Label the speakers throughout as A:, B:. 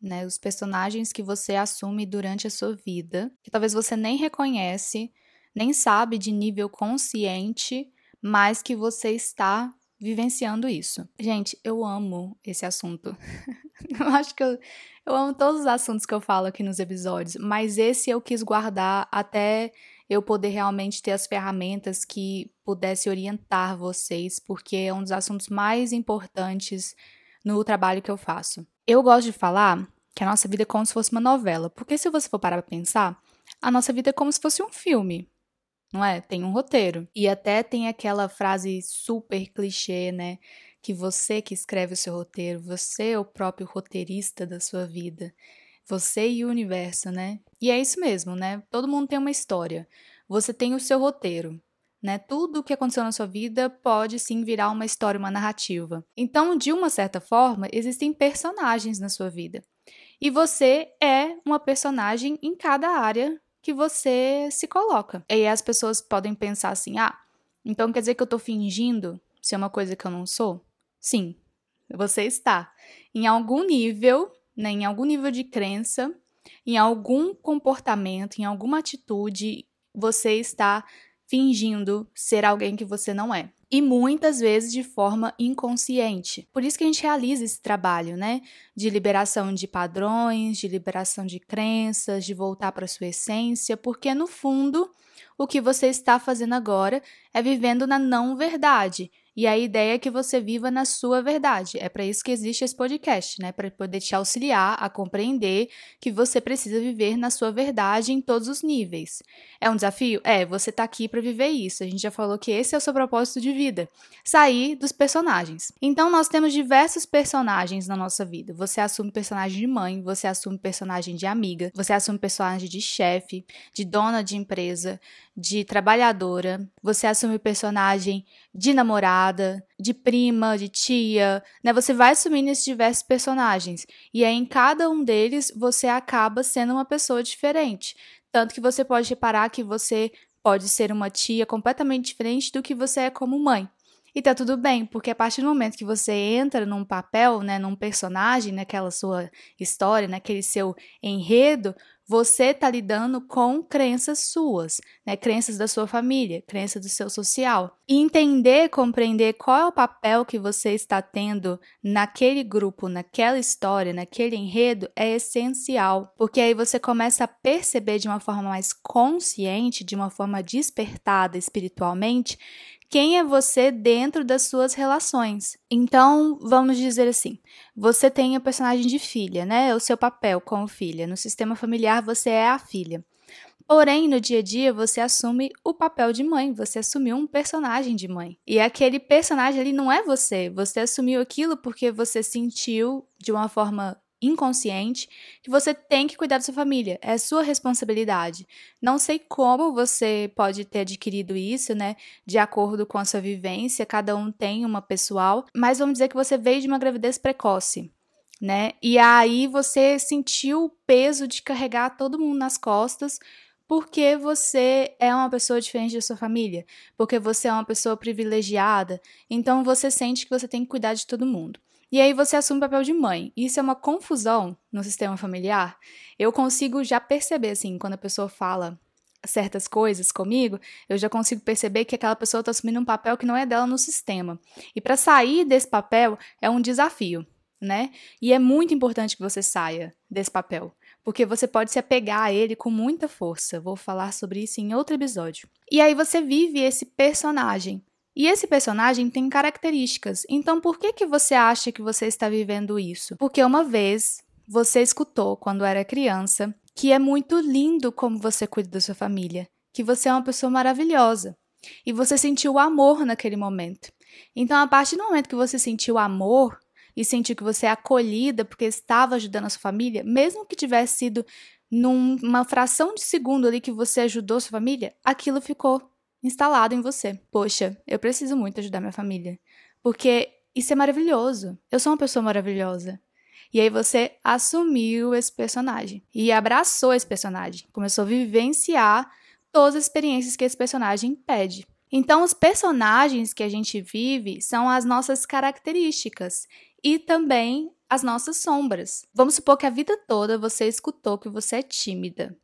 A: né? Os personagens que você assume durante a sua vida, que talvez você nem reconhece, nem sabe de nível consciente, mas que você está vivenciando isso. Gente, eu amo esse assunto. eu acho que eu, eu amo todos os assuntos que eu falo aqui nos episódios, mas esse eu quis guardar até eu poder realmente ter as ferramentas que pudesse orientar vocês, porque é um dos assuntos mais importantes no trabalho que eu faço. Eu gosto de falar que a nossa vida é como se fosse uma novela. Porque se você for parar pra pensar, a nossa vida é como se fosse um filme. Não é? Tem um roteiro. E até tem aquela frase super clichê, né? Que você que escreve o seu roteiro, você é o próprio roteirista da sua vida. Você e o universo, né? E é isso mesmo, né? Todo mundo tem uma história. Você tem o seu roteiro. Né? Tudo o que aconteceu na sua vida pode sim virar uma história, uma narrativa. Então, de uma certa forma, existem personagens na sua vida. E você é uma personagem em cada área que você se coloca. E aí as pessoas podem pensar assim: ah, então quer dizer que eu tô fingindo ser uma coisa que eu não sou? Sim, você está. Em algum nível, né, em algum nível de crença, em algum comportamento, em alguma atitude, você está fingindo ser alguém que você não é. E muitas vezes de forma inconsciente. Por isso que a gente realiza esse trabalho, né? De liberação de padrões, de liberação de crenças, de voltar para sua essência, porque no fundo o que você está fazendo agora é vivendo na não verdade e a ideia é que você viva na sua verdade. É para isso que existe esse podcast, né? Para poder te auxiliar a compreender que você precisa viver na sua verdade em todos os níveis. É um desafio? É, você tá aqui para viver isso. A gente já falou que esse é o seu propósito de vida. Sair dos personagens. Então nós temos diversos personagens na nossa vida. Você assume personagem de mãe, você assume personagem de amiga, você assume personagem de chefe, de dona de empresa, de trabalhadora, você assume personagem de namorada, de prima, de tia, né? Você vai assumindo esses diversos personagens. E aí, em cada um deles, você acaba sendo uma pessoa diferente. Tanto que você pode reparar que você pode ser uma tia completamente diferente do que você é como mãe. E tá tudo bem, porque a partir do momento que você entra num papel, né, num personagem, naquela sua história, naquele seu enredo, você está lidando com crenças suas, né? Crenças da sua família, crenças do seu social. E entender, compreender qual é o papel que você está tendo naquele grupo, naquela história, naquele enredo é essencial, porque aí você começa a perceber de uma forma mais consciente, de uma forma despertada espiritualmente, quem é você dentro das suas relações. Então, vamos dizer assim, você tem a personagem de filha, né? O seu papel como filha. No sistema familiar, você é a filha. Porém, no dia a dia, você assume o papel de mãe, você assumiu um personagem de mãe. E aquele personagem ali não é você, você assumiu aquilo porque você sentiu de uma forma inconsciente que você tem que cuidar da sua família, é sua responsabilidade. Não sei como você pode ter adquirido isso, né, de acordo com a sua vivência, cada um tem uma pessoal, mas vamos dizer que você veio de uma gravidez precoce. Né? E aí você sentiu o peso de carregar todo mundo nas costas porque você é uma pessoa diferente da sua família, porque você é uma pessoa privilegiada, então você sente que você tem que cuidar de todo mundo. E aí você assume o papel de mãe. Isso é uma confusão no sistema familiar. Eu consigo já perceber, assim, quando a pessoa fala certas coisas comigo, eu já consigo perceber que aquela pessoa está assumindo um papel que não é dela no sistema. E para sair desse papel é um desafio, né? E é muito importante que você saia desse papel, porque você pode se apegar a ele com muita força. Vou falar sobre isso em outro episódio. E aí você vive esse personagem. E esse personagem tem características. Então por que que você acha que você está vivendo isso? Porque uma vez você escutou quando era criança que é muito lindo como você cuida da sua família, que você é uma pessoa maravilhosa e você sentiu amor naquele momento. Então, a partir do momento que você sentiu amor e sentiu que você é acolhida porque estava ajudando a sua família, mesmo que tivesse sido numa fração de segundo ali que você ajudou sua família, aquilo ficou instalado em você. Poxa, eu preciso muito ajudar minha família, porque isso é maravilhoso. Eu sou uma pessoa maravilhosa. E aí você assumiu esse personagem e abraçou esse personagem, começou a vivenciar todas as experiências que esse personagem pede. Então, os personagens que a gente vive são as nossas características e também as nossas sombras. Vamos supor que a vida toda você escutou que você é tímida.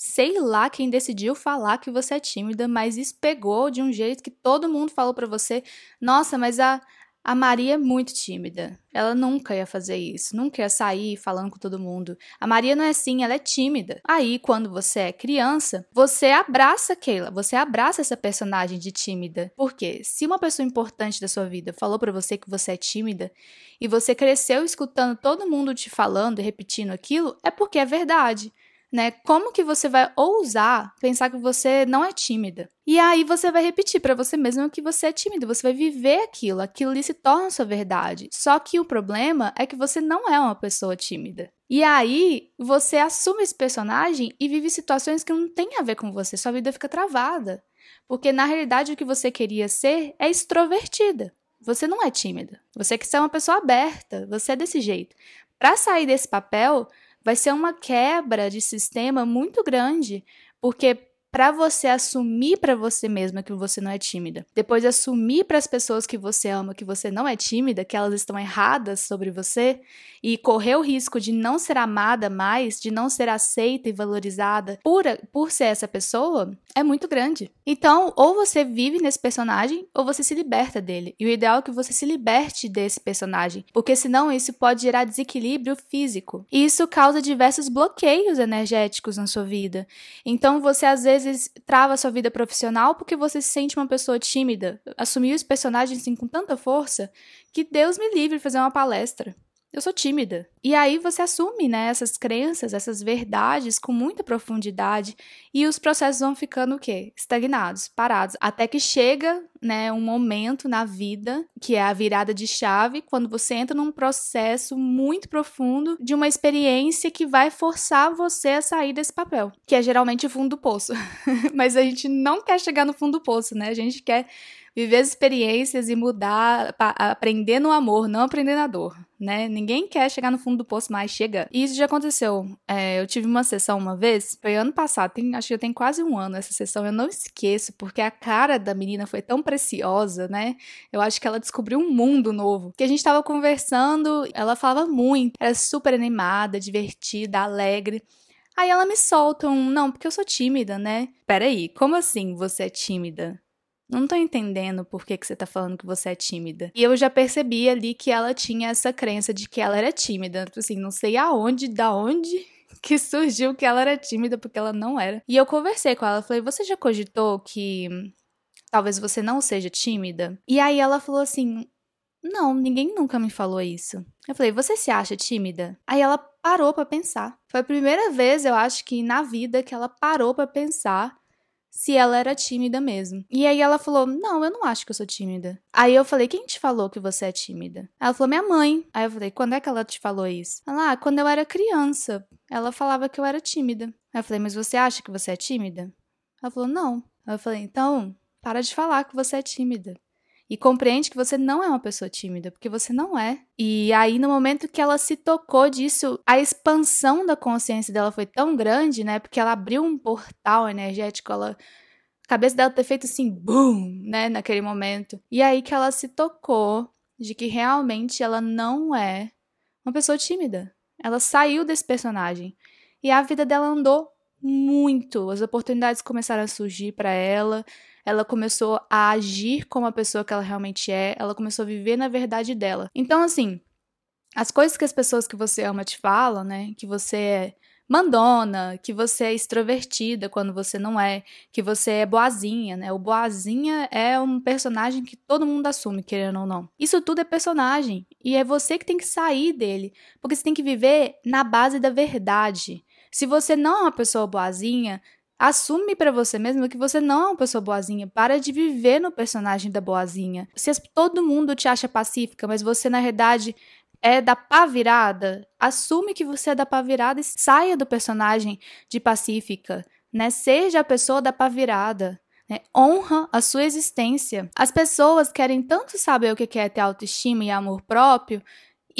A: Sei lá quem decidiu falar que você é tímida, mas isso pegou de um jeito que todo mundo falou para você: "Nossa, mas a a Maria é muito tímida. Ela nunca ia fazer isso, nunca ia sair falando com todo mundo. A Maria não é assim, ela é tímida. Aí, quando você é criança, você abraça Keila, você abraça essa personagem de tímida. Porque se uma pessoa importante da sua vida falou para você que você é tímida e você cresceu escutando todo mundo te falando e repetindo aquilo, é porque é verdade né? Como que você vai ousar pensar que você não é tímida? E aí você vai repetir para você mesmo que você é tímida, você vai viver aquilo, aquilo ali se torna sua verdade. Só que o problema é que você não é uma pessoa tímida. E aí você assume esse personagem e vive situações que não tem a ver com você, sua vida fica travada. Porque na realidade o que você queria ser é extrovertida. Você não é tímida. Você quer ser uma pessoa aberta, você é desse jeito. Para sair desse papel, vai ser uma quebra de sistema muito grande, porque para você assumir para você mesma que você não é tímida, depois assumir para as pessoas que você ama que você não é tímida, que elas estão erradas sobre você e correr o risco de não ser amada mais, de não ser aceita e valorizada por, por ser essa pessoa, é muito grande. Então, ou você vive nesse personagem ou você se liberta dele. E o ideal é que você se liberte desse personagem, porque senão isso pode gerar desequilíbrio físico. E isso causa diversos bloqueios energéticos na sua vida. Então, você às vezes vezes trava sua vida profissional porque você se sente uma pessoa tímida. Assumiu os personagens assim com tanta força que Deus me livre de fazer uma palestra eu sou tímida. E aí você assume, né, essas crenças, essas verdades com muita profundidade e os processos vão ficando o quê? Estagnados, parados, até que chega, né, um momento na vida que é a virada de chave, quando você entra num processo muito profundo de uma experiência que vai forçar você a sair desse papel, que é geralmente o fundo do poço. Mas a gente não quer chegar no fundo do poço, né? A gente quer viver as experiências e mudar, aprender no amor, não aprender na dor, né? Ninguém quer chegar no fundo do poço, mas chega. E isso já aconteceu. É, eu tive uma sessão uma vez, foi ano passado, tem, acho que já tem quase um ano essa sessão, eu não esqueço, porque a cara da menina foi tão preciosa, né? Eu acho que ela descobriu um mundo novo. Que a gente tava conversando, ela falava muito, era super animada, divertida, alegre. Aí ela me solta um, não, porque eu sou tímida, né? Peraí, como assim você é tímida? Não tô entendendo por que, que você tá falando que você é tímida. E eu já percebi ali que ela tinha essa crença de que ela era tímida. Tipo assim, não sei aonde, da onde que surgiu que ela era tímida, porque ela não era. E eu conversei com ela, falei, você já cogitou que talvez você não seja tímida? E aí ela falou assim, não, ninguém nunca me falou isso. Eu falei, você se acha tímida? Aí ela parou para pensar. Foi a primeira vez, eu acho que na vida que ela parou para pensar se ela era tímida mesmo. E aí ela falou: Não, eu não acho que eu sou tímida. Aí eu falei: Quem te falou que você é tímida? Ela falou: Minha mãe. Aí eu falei: Quando é que ela te falou isso? Ela: ah, quando eu era criança. Ela falava que eu era tímida. Aí eu falei: Mas você acha que você é tímida? Ela falou: Não. Aí eu falei: Então, para de falar que você é tímida e compreende que você não é uma pessoa tímida, porque você não é. E aí, no momento que ela se tocou disso, a expansão da consciência dela foi tão grande, né? Porque ela abriu um portal energético, ela. A cabeça dela ter feito assim, boom, né? Naquele momento. E aí que ela se tocou de que realmente ela não é uma pessoa tímida. Ela saiu desse personagem e a vida dela andou muito. As oportunidades começaram a surgir para ela. Ela começou a agir como a pessoa que ela realmente é. Ela começou a viver na verdade dela. Então, assim, as coisas que as pessoas que você ama te falam, né? Que você é mandona, que você é extrovertida quando você não é, que você é boazinha, né? O boazinha é um personagem que todo mundo assume, querendo ou não. Isso tudo é personagem e é você que tem que sair dele, porque você tem que viver na base da verdade. Se você não é uma pessoa boazinha, Assume para você mesmo que você não é uma pessoa boazinha. Para de viver no personagem da boazinha. Se todo mundo te acha pacífica, mas você na verdade é da pá virada, assume que você é da pá virada e saia do personagem de pacífica, né? Seja a pessoa da pá virada. Né? Honra a sua existência. As pessoas querem tanto saber o que é ter autoestima e amor próprio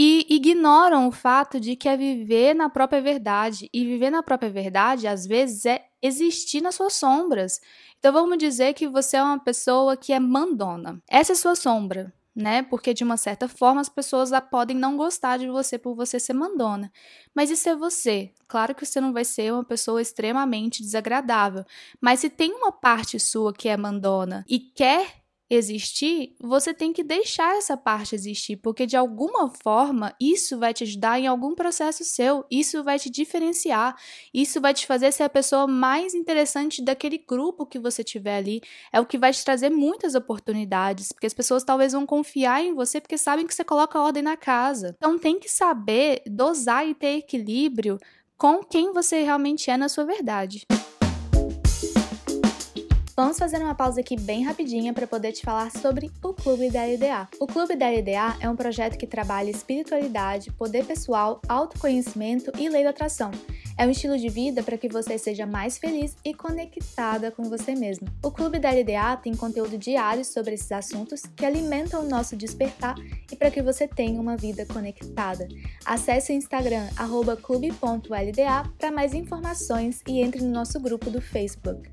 A: e ignoram o fato de que é viver na própria verdade. E viver na própria verdade, às vezes, é existir nas suas sombras. Então vamos dizer que você é uma pessoa que é mandona. Essa é sua sombra né? Porque de uma certa forma as pessoas podem não gostar de você por você ser mandona. Mas isso é você. Claro que você não vai ser uma pessoa extremamente desagradável, mas se tem uma parte sua que é mandona e quer existir, você tem que deixar essa parte existir, porque de alguma forma isso vai te ajudar em algum processo seu, isso vai te diferenciar, isso vai te fazer ser a pessoa mais interessante daquele grupo que você tiver ali, é o que vai te trazer muitas oportunidades, porque as pessoas talvez vão confiar em você porque sabem que você coloca ordem na casa. Então tem que saber dosar e ter equilíbrio com quem você realmente é na sua verdade. Vamos fazer uma pausa aqui bem rapidinha para poder te falar sobre o Clube da LDA. O Clube da LDA é um projeto que trabalha espiritualidade, poder pessoal, autoconhecimento e lei da atração. É um estilo de vida para que você seja mais feliz e conectada com você mesmo. O Clube da LDA tem conteúdo diário sobre esses assuntos que alimentam o nosso despertar e para que você tenha uma vida conectada. Acesse o Instagram clube.lda para mais informações e entre no nosso grupo do Facebook.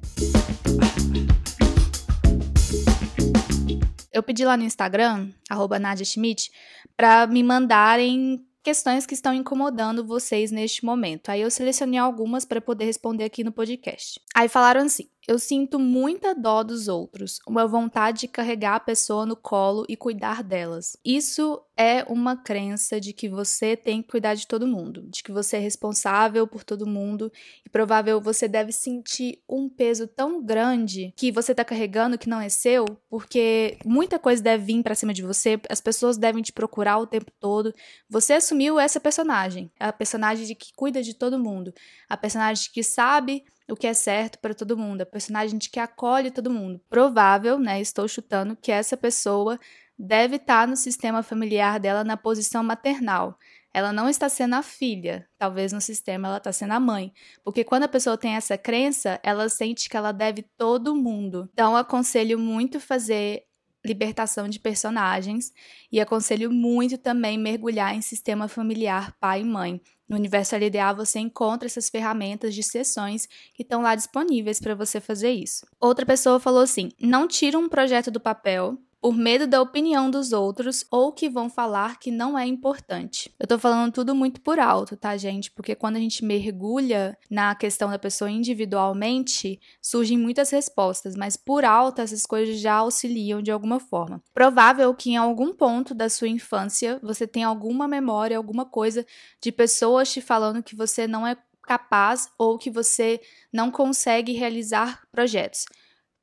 A: Eu pedi lá no Instagram, arroba Nadia Schmidt, para me mandarem questões que estão incomodando vocês neste momento. Aí eu selecionei algumas para poder responder aqui no podcast. Aí falaram assim: eu sinto muita dó dos outros, uma vontade de carregar a pessoa no colo e cuidar delas. Isso é uma crença de que você tem que cuidar de todo mundo, de que você é responsável por todo mundo e provável você deve sentir um peso tão grande que você tá carregando que não é seu, porque muita coisa deve vir para cima de você, as pessoas devem te procurar o tempo todo. Você assumiu essa personagem, a personagem de que cuida de todo mundo, a personagem que sabe o que é certo para todo mundo, a personagem de que acolhe todo mundo. Provável, né? Estou chutando que essa pessoa deve estar tá no sistema familiar dela na posição maternal. Ela não está sendo a filha, talvez no sistema ela está sendo a mãe. Porque quando a pessoa tem essa crença, ela sente que ela deve todo mundo. Então, aconselho muito fazer libertação de personagens e aconselho muito também mergulhar em sistema familiar pai e mãe. No Universo LDA você encontra essas ferramentas de sessões que estão lá disponíveis para você fazer isso. Outra pessoa falou assim: não tira um projeto do papel, por medo da opinião dos outros ou que vão falar que não é importante. Eu tô falando tudo muito por alto, tá, gente? Porque quando a gente mergulha na questão da pessoa individualmente, surgem muitas respostas, mas por alto essas coisas já auxiliam de alguma forma. Provável que em algum ponto da sua infância você tenha alguma memória, alguma coisa de pessoas te falando que você não é capaz ou que você não consegue realizar projetos.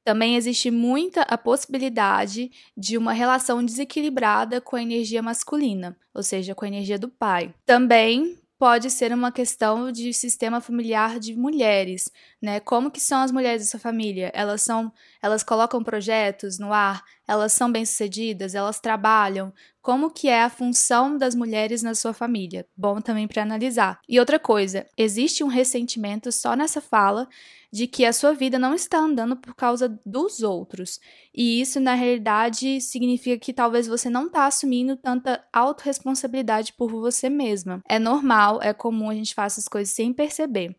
A: Também existe muita a possibilidade de uma relação desequilibrada com a energia masculina, ou seja, com a energia do pai. Também pode ser uma questão de sistema familiar de mulheres, né? Como que são as mulheres da sua família? Elas são, elas colocam projetos no ar, elas são bem-sucedidas, elas trabalham. Como que é a função das mulheres na sua família? Bom também para analisar. E outra coisa, existe um ressentimento só nessa fala de que a sua vida não está andando por causa dos outros. E isso, na realidade, significa que talvez você não está assumindo tanta autorresponsabilidade por você mesma. É normal, é comum a gente faça as coisas sem perceber.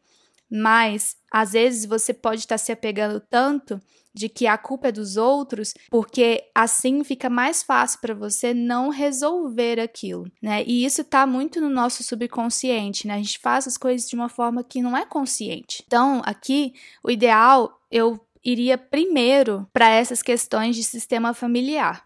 A: mas às vezes você pode estar se apegando tanto de que a culpa é dos outros, porque assim fica mais fácil para você não resolver aquilo, né? E isso tá muito no nosso subconsciente, né? A gente faz as coisas de uma forma que não é consciente. Então, aqui, o ideal eu iria primeiro para essas questões de sistema familiar,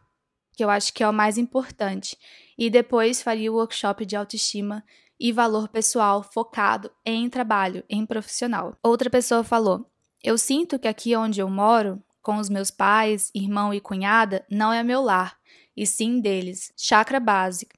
A: que eu acho que é o mais importante, e depois faria o workshop de autoestima e valor pessoal focado em trabalho, em profissional. Outra pessoa falou: eu sinto que aqui onde eu moro, com os meus pais, irmão e cunhada, não é meu lar, e sim deles. Chakra básica.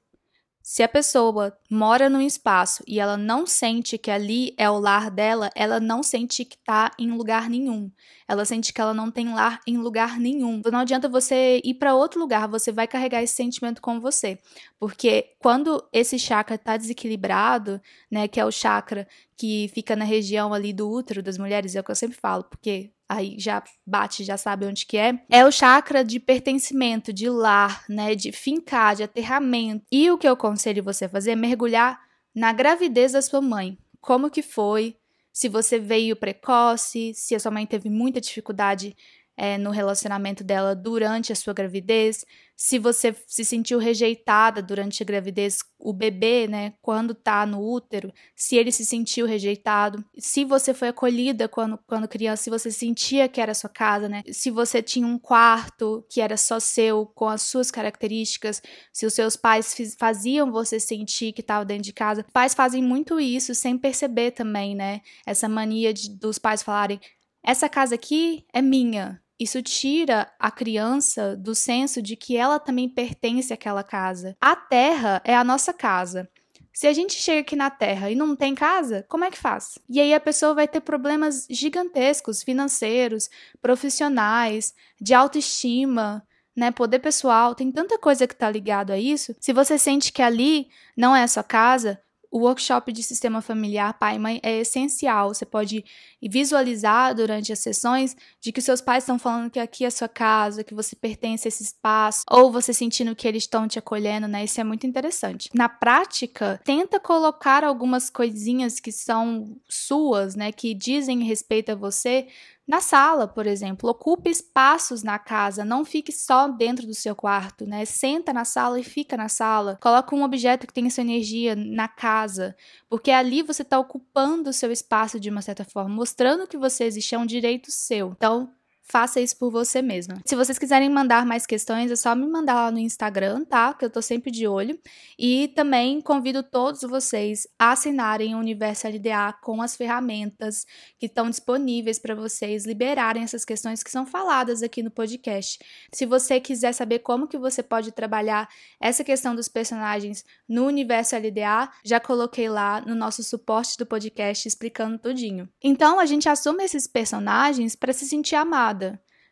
A: Se a pessoa mora num espaço e ela não sente que ali é o lar dela, ela não sente que tá em lugar nenhum. Ela sente que ela não tem lar em lugar nenhum. Não adianta você ir para outro lugar, você vai carregar esse sentimento com você. Porque quando esse chakra tá desequilibrado, né, que é o chakra que fica na região ali do útero das mulheres, é o que eu sempre falo, porque aí já bate, já sabe onde que é, é o chakra de pertencimento, de lar, né, de fincar, de aterramento. E o que eu aconselho você a fazer é mergulhar na gravidez da sua mãe. Como que foi? Se você veio precoce, se a sua mãe teve muita dificuldade é, no relacionamento dela durante a sua gravidez, se você se sentiu rejeitada durante a gravidez, o bebê, né, quando tá no útero, se ele se sentiu rejeitado, se você foi acolhida quando, quando criança, se você sentia que era sua casa, né, se você tinha um quarto que era só seu, com as suas características, se os seus pais faziam você sentir que estava dentro de casa. Pais fazem muito isso sem perceber também, né, essa mania de, dos pais falarem: essa casa aqui é minha, isso tira a criança do senso de que ela também pertence àquela casa. A terra é a nossa casa. Se a gente chega aqui na Terra e não tem casa, como é que faz? E aí a pessoa vai ter problemas gigantescos, financeiros, profissionais, de autoestima, né, poder pessoal, tem tanta coisa que tá ligado a isso. Se você sente que ali não é a sua casa, o workshop de sistema familiar pai e mãe é essencial. Você pode visualizar durante as sessões de que seus pais estão falando que aqui é a sua casa, que você pertence a esse espaço, ou você sentindo que eles estão te acolhendo, né? Isso é muito interessante. Na prática, tenta colocar algumas coisinhas que são suas, né, que dizem respeito a você na sala, por exemplo, ocupe espaços na casa, não fique só dentro do seu quarto, né? Senta na sala e fica na sala. Coloca um objeto que tenha sua energia na casa, porque ali você está ocupando o seu espaço de uma certa forma, mostrando que você existe, é um direito seu. Então, faça isso por você mesma. Se vocês quiserem mandar mais questões, é só me mandar lá no Instagram, tá? Que eu tô sempre de olho. E também convido todos vocês a assinarem o Universo LDA com as ferramentas que estão disponíveis para vocês liberarem essas questões que são faladas aqui no podcast. Se você quiser saber como que você pode trabalhar essa questão dos personagens no Universo LDA, já coloquei lá no nosso suporte do podcast explicando tudinho. Então, a gente assume esses personagens para se sentir amado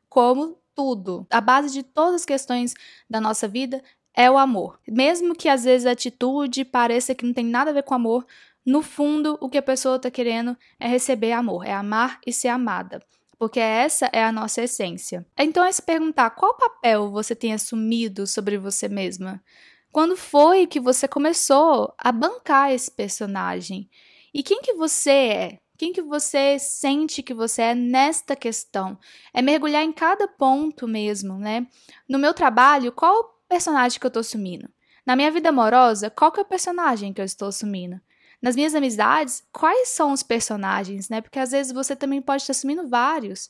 A: como tudo. A base de todas as questões da nossa vida é o amor. Mesmo que às vezes a atitude pareça que não tem nada a ver com amor, no fundo o que a pessoa está querendo é receber amor, é amar e ser amada. Porque essa é a nossa essência. Então é se perguntar qual papel você tem assumido sobre você mesma. Quando foi que você começou a bancar esse personagem? E quem que você é? Quem que você sente que você é nesta questão? É mergulhar em cada ponto mesmo, né? No meu trabalho, qual o personagem que eu estou assumindo? Na minha vida amorosa, qual que é o personagem que eu estou assumindo? Nas minhas amizades, quais são os personagens, né? Porque às vezes você também pode estar assumindo vários.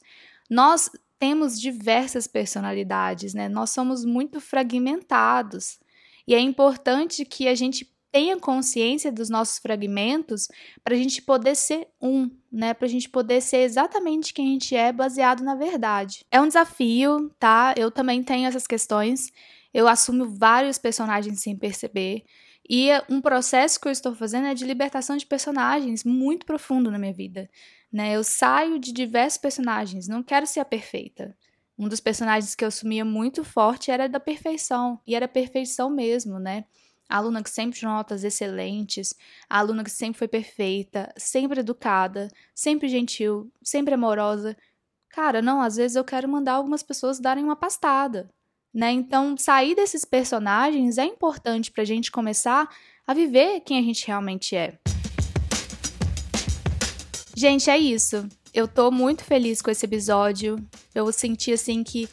A: Nós temos diversas personalidades, né? Nós somos muito fragmentados. E é importante que a gente tenha consciência dos nossos fragmentos para a gente poder ser um, né? Para a gente poder ser exatamente quem a gente é, baseado na verdade. É um desafio, tá? Eu também tenho essas questões. Eu assumo vários personagens sem perceber. E um processo que eu estou fazendo é de libertação de personagens muito profundo na minha vida. Né? Eu saio de diversos personagens, não quero ser a perfeita. Um dos personagens que eu assumia muito forte era da perfeição, e era perfeição mesmo, né? A aluna que sempre tirou notas excelentes, a aluna que sempre foi perfeita, sempre educada, sempre gentil, sempre amorosa. Cara, não, às vezes eu quero mandar algumas pessoas darem uma pastada, né? Então, sair desses personagens é importante pra gente começar a viver quem a gente realmente é. Gente, é isso. Eu tô muito feliz com esse episódio. Eu senti assim que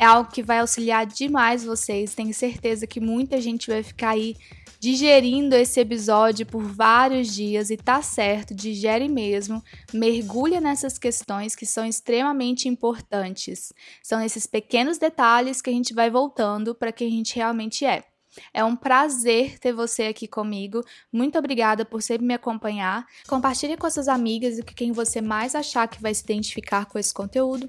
A: é algo que vai auxiliar demais vocês. Tenho certeza que muita gente vai ficar aí digerindo esse episódio por vários dias e tá certo, digere mesmo, mergulha nessas questões que são extremamente importantes. São esses pequenos detalhes que a gente vai voltando para quem a gente realmente é. É um prazer ter você aqui comigo. Muito obrigada por sempre me acompanhar. Compartilhe com suas amigas e com quem você mais achar que vai se identificar com esse conteúdo.